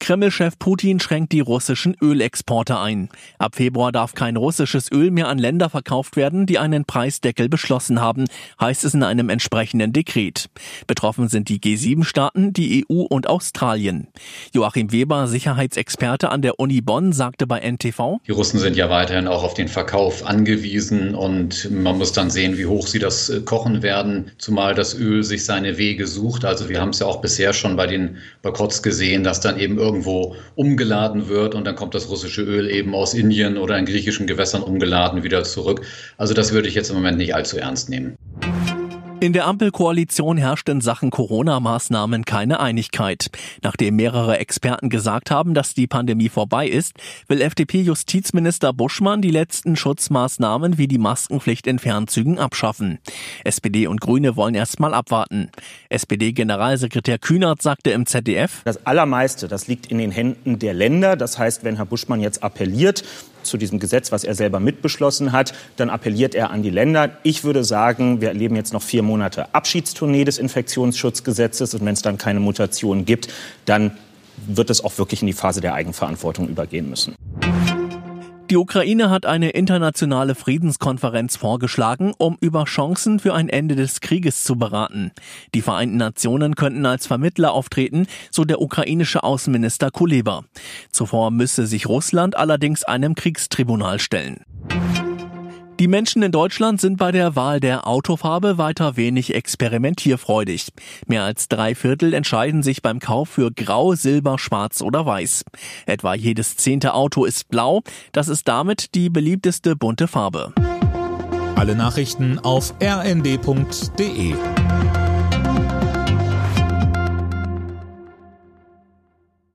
Kreml-Chef Putin schränkt die russischen Ölexporte ein. Ab Februar darf kein russisches Öl mehr an Länder verkauft werden, die einen Preisdeckel beschlossen haben, heißt es in einem entsprechenden Dekret. Betroffen sind die G7-Staaten, die EU und Australien. Joachim Weber, Sicherheitsexperte an der Uni Bonn, sagte bei NTV, Die Russen sind ja weiterhin auch auf den Verkauf angewiesen und man muss dann sehen, wie hoch sie das äh, kochen werden, zumal das Öl sich seine Wege sucht. Also wir haben es ja auch bisher schon bei den Boykotts gesehen, dass dann eben irgendwo umgeladen wird und dann kommt das russische Öl eben aus Indien oder in griechischen Gewässern umgeladen wieder zurück. Also das würde ich jetzt im Moment nicht allzu ernst nehmen. In der Ampelkoalition herrscht in Sachen Corona-Maßnahmen keine Einigkeit. Nachdem mehrere Experten gesagt haben, dass die Pandemie vorbei ist, will FDP-Justizminister Buschmann die letzten Schutzmaßnahmen wie die Maskenpflicht in Fernzügen abschaffen. SPD und Grüne wollen erstmal abwarten. SPD-Generalsekretär Kühnert sagte im ZDF, Das Allermeiste, das liegt in den Händen der Länder. Das heißt, wenn Herr Buschmann jetzt appelliert zu diesem Gesetz, was er selber mitbeschlossen hat, dann appelliert er an die Länder. Ich würde sagen, wir erleben jetzt noch vier Monate Abschiedstournee des Infektionsschutzgesetzes und wenn es dann keine Mutationen gibt, dann wird es auch wirklich in die Phase der Eigenverantwortung übergehen müssen. Die Ukraine hat eine internationale Friedenskonferenz vorgeschlagen, um über Chancen für ein Ende des Krieges zu beraten. Die Vereinten Nationen könnten als Vermittler auftreten, so der ukrainische Außenminister Kuleba. Zuvor müsse sich Russland allerdings einem Kriegstribunal stellen. Die Menschen in Deutschland sind bei der Wahl der Autofarbe weiter wenig experimentierfreudig. Mehr als drei Viertel entscheiden sich beim Kauf für Grau, Silber, Schwarz oder Weiß. Etwa jedes zehnte Auto ist blau. Das ist damit die beliebteste bunte Farbe. Alle Nachrichten auf rnd.de